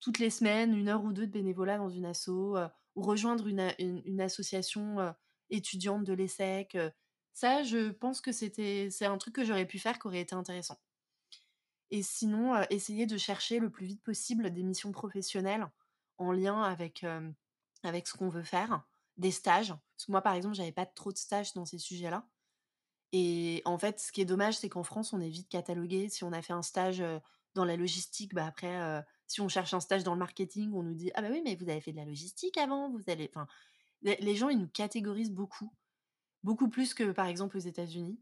toutes les semaines une heure ou deux de bénévolat dans une asso ou rejoindre une, association étudiante de l'ESSEC. Ça, je pense que c'était c'est un truc que j'aurais pu faire qui aurait été intéressant. Et sinon, essayer de chercher le plus vite possible des missions professionnelles en lien avec, avec ce qu'on veut faire, des stages. Parce que moi, par exemple, j'avais pas trop de stages dans ces sujets-là. Et en fait, ce qui est dommage, c'est qu'en France, on est vite catalogué. Si on a fait un stage dans la logistique, bah après, si on cherche un stage dans le marketing, on nous dit ah bah oui, mais vous avez fait de la logistique avant, vous allez. Enfin, les gens ils nous catégorisent beaucoup, beaucoup plus que par exemple aux États-Unis.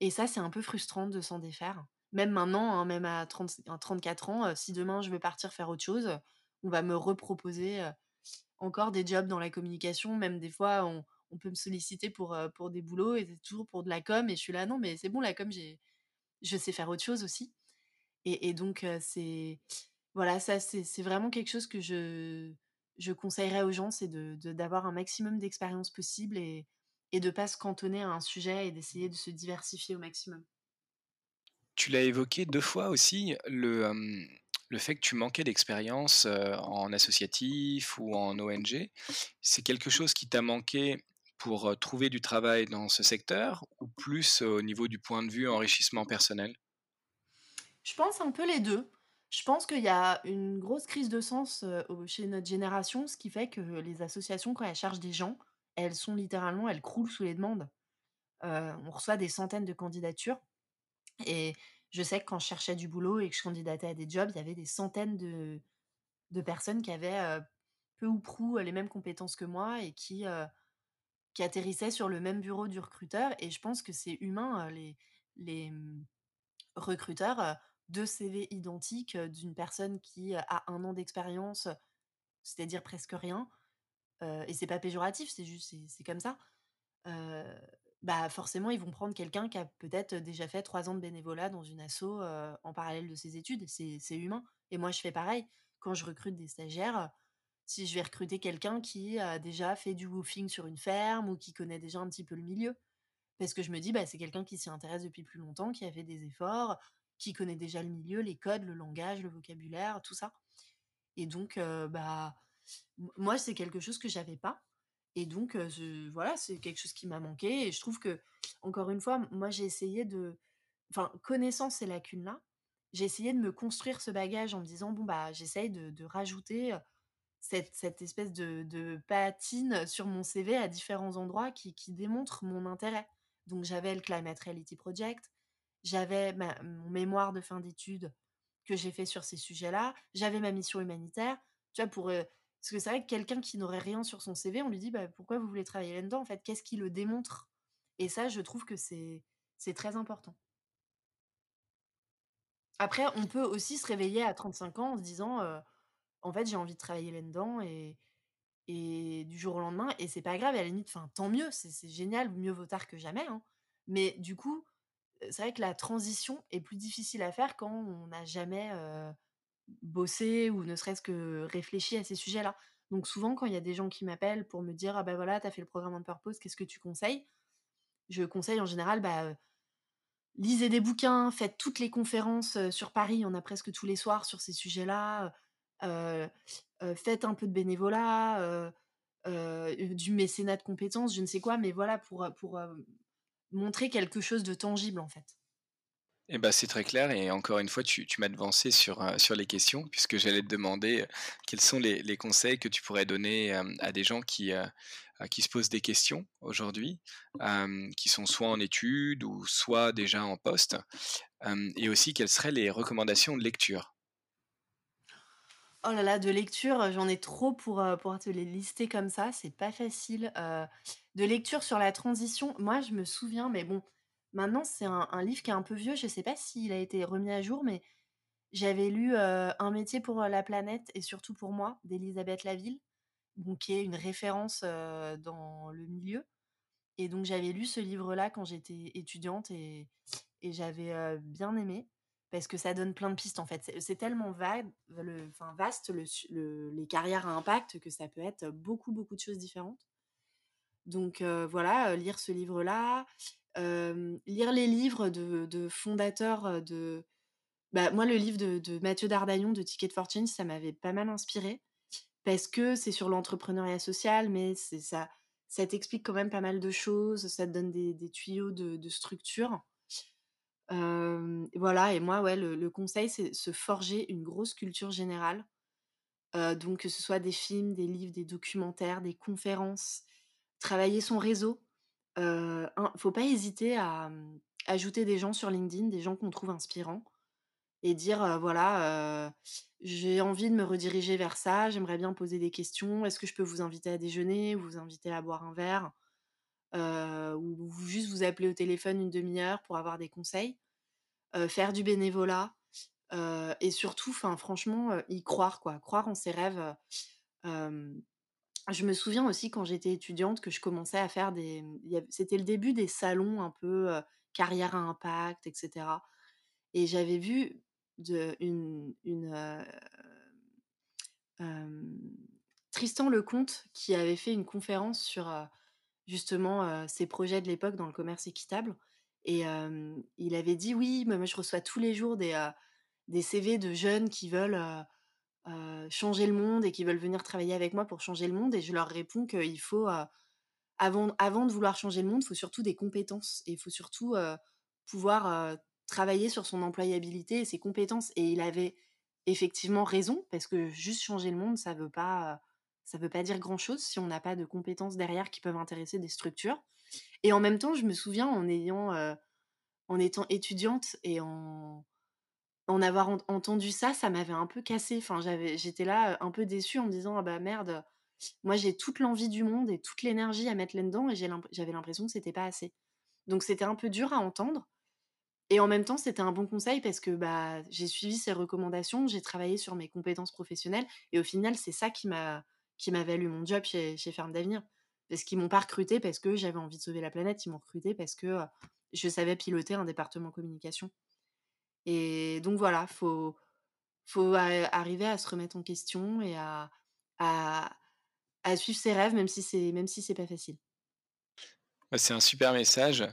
Et ça, c'est un peu frustrant de s'en défaire. Même maintenant, hein, même à, 30, 34 ans, si demain je veux partir faire autre chose, on va me reproposer encore des jobs dans la communication. Même des fois, on, peut me solliciter pour, pour des boulots et toujours pour de la com. Et je suis là, non, mais c'est bon, la com, je sais faire autre chose aussi. Et, et donc, c'est voilà, ça, c'est vraiment quelque chose que je, je conseillerais aux gens, c'est d'avoir de, un maximum d'expérience possible et, et de ne pas se cantonner à un sujet et d'essayer de se diversifier au maximum. Tu l'as évoqué deux fois aussi, le, le fait que tu manquais d'expérience, en associatif ou en ONG, c'est quelque chose qui t'a manqué pour, trouver du travail dans ce secteur ou plus au niveau du point de vue enrichissement personnel? Je pense un peu les 2. Je pense qu'il y a une grosse crise de sens, chez notre génération, ce qui fait que les associations, quand elles cherchent des gens, elles sont littéralement elles croulent sous les demandes. On reçoit des centaines de candidatures et je sais que quand je cherchais du boulot et que je candidatais à des jobs, il y avait des centaines de personnes qui avaient, peu ou prou, les mêmes compétences que moi et qui, qui atterrissaient sur le même bureau du recruteur et je pense que c'est humain, les les, mmh, recruteurs, heu, 2 CV identiques, d'une personne qui a un an d'expérience, c'est-à-dire presque rien, et c'est pas péjoratif, c'est juste c'est comme ça. Bah, forcément, ils vont prendre quelqu'un qui a peut-être déjà fait 3 ans de bénévolat dans une asso, en parallèle de ses études. C'est humain et moi, je fais pareil. Quand je recrute des stagiaires, si je vais recruter quelqu'un qui a déjà fait du woofing sur une ferme ou qui connaît déjà un petit peu le milieu. Parce que je me dis: «Bah, c'est quelqu'un qui s'y intéresse depuis plus longtemps, qui a fait des efforts, qui connaît déjà le milieu, les codes, le langage, le vocabulaire, tout ça» et donc bah, moi, c'est quelque chose que j'avais pas et donc voilà, c'est quelque chose qui m'a manqué et je trouve que encore une fois, moi, j'ai essayé de enfin, connaissant ces lacunes-là, j'ai essayé de me construire ce bagage en me disant: «Bon, bah, j'essaye de rajouter, cette cette espèce de patine sur mon CV à différents endroits qui qui démontrent mon intérêt». Donc j'avais le Climate Reality Project, j'avais mon mémoire de fin d'études que j'ai fait sur ces sujets-là, j'avais ma mission humanitaire, tu vois? Pour, heu parce que c'est vrai que quelqu'un qui n'aurait rien sur son CV, on lui dit: «Bah, pourquoi vous voulez travailler là-dedans, en fait? Qu'est-ce qui le démontre?» et ça, je trouve que c'est c'est très important. Après, on peut aussi se réveiller à 35 ans en se disant, heu: «En fait, j'ai envie de travailler là-dedans» et du jour au lendemain et c'est pas grave à la limite, tant mieux, c'est génial, mieux vaut tard que jamais, hein. Mais du coup, c'est vrai que la transition est plus difficile à faire quand on n'a jamais, bossé ou ne serait-ce que réfléchi à ces sujets-là. Donc souvent, quand il y a des gens qui m'appellent pour me dire: «Ah bah, voilà, tu as fait le programme On Purpose, qu'est-ce que tu conseilles?» je conseille en général, bah, lisez des bouquins, faites toutes les conférences, sur Paris, en a presque tous les soirs sur ces sujets-là, faites un peu de bénévolat, heu, du mécénat de compétences, je ne sais quoi, mais voilà pour, pour, montrer quelque chose de tangible, en fait. Eh bah, c'est très clair et encore une fois, tu tu m'as devancé sur, sur les questions puisque j'allais te demander, quels sont les les conseils que tu pourrais donner, à des gens qui, qui se posent des questions aujourd'hui, qui sont soit en études ou soit déjà en poste, et aussi quelles seraient les recommandations de lecture? Oh là là, de lecture, j'en ai trop pour, te les lister comme ça, c'est pas facile, de lecture sur la transition, moi je me souviens, mais bon, maintenant c'est un livre qui est un peu vieux, je sais pas s'il a été remis à jour, mais j'avais lu, Un métier pour, la planète et surtout pour moi d'Élisabeth Laville, qui est une référence, dans le milieu. Et donc j'avais lu ce livre-là quand j'étais étudiante et et j'avais, bien aimé parce que ça donne plein de pistes en fait. C'est tellement vague, le enfin vaste les carrières à impact que ça peut être beaucoup, beaucoup de choses différentes. Donc heu, voilà, heu, lire ce livre-là, hem, lire les livres de fondateurs, de bah, moi le livre de Mathieu Dardaillon de Ticket for Change, ça m'avait pas mal inspirée parce que c'est sur l'entrepreneuriat social, mais c'est ça ça t'explique quand même pas mal de choses, ça te donne des des tuyaux de de structure. Voilà et moi, le conseil, c'est se forger une grosse culture générale, donc que ce soit des films, des livres, des documentaires, des conférences, travailler son réseau, heu, un faut pas hésiter à, mmh, ajouter des gens sur LinkedIn, des gens qu'on trouve inspirants et dire, voilà, «J'ai envie de me rediriger vers ça, j'aimerais bien poser des questions. Est-ce que je peux vous inviter à déjeuner ou vous inviter à boire un verre?» Heu, ou juste vous appeler au téléphone une demi heure pour avoir des conseils. Heu, faire du bénévolat, heu et surtout, franchement, heu, y croire quoi, croire en ses rêves, je me souviens aussi quand j'étais étudiante que je commençais à faire des, mmh, c'était le début des salons un peu, carrière à impact et cetera et j'avais vu de une une, Tristan Leconte qui avait fait une conférence sur, justement, ses projets de l'époque dans le commerce équitable et il avait dit: «Oui, moi je reçois tous les jours des, des CV de jeunes qui veulent changer le monde et qui veulent venir travailler avec moi pour changer le monde. Et je leur réponds qu'il faut, avant, avant de vouloir changer le monde, il faut surtout des compétences. Et il faut surtout pouvoir travailler sur son employabilité et ses compétences. Et il avait effectivement raison, parce que juste changer le monde, ça veut pas, ça veut pas dire grand-chose si on n'a pas de compétences derrière qui peuvent intéresser des structures. Et en même temps, je me souviens en ayant, en étant étudiante et en, en avoir entendu ça, ça m'avait un peu cassé. Enfin, j'étais là un peu déçue en me disant ah bah merde, moi j'ai toute l'envie du monde et toute l'énergie à mettre là-dedans et j'avais l'impression que c'était pas assez. Donc c'était un peu dur à entendre. Et en même temps, c'était un bon conseil parce que bah, j'ai suivi ses recommandations, j'ai travaillé sur mes compétences professionnelles et au final, c'est ça qui m'a qui m'a valu mon job chez, Ferme d'Avenir. Parce qu'ils m'ont pas recruté parce que j'avais envie de sauver la planète, ils m'ont recruté parce que je savais piloter un département communication. Et donc voilà, faut faut arriver à se remettre en question et à, à, suivre ses rêves, même si c'est même si c'est pas facile. Bah, c'est un super message.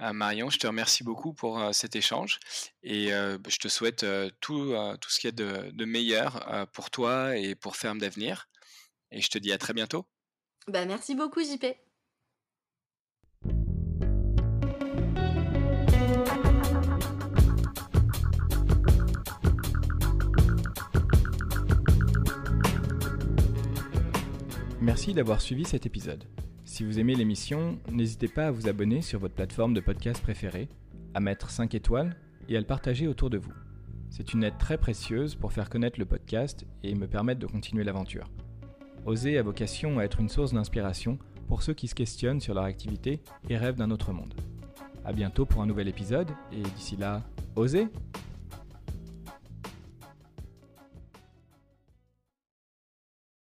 Euh, Marion, je te remercie beaucoup pour cet échange et bah, je te souhaite tout, tout ce qu'il y a de meilleur pour toi et pour Ferme d'avenir. Et je te dis à très bientôt. Bah, merci beaucoup, JP. Merci d'avoir suivi cet épisode. Si vous aimez l'émission, n'hésitez pas à vous abonner sur votre plateforme de podcast préférée, à mettre 5 étoiles et à le partager autour de vous. C'est une aide très précieuse pour faire connaître le podcast et me permettre de continuer l'aventure. Oser a vocation à être une source d'inspiration pour ceux qui se questionnent sur leur activité et rêvent d'un autre monde. A bientôt pour un nouvel épisode et d'ici là, osez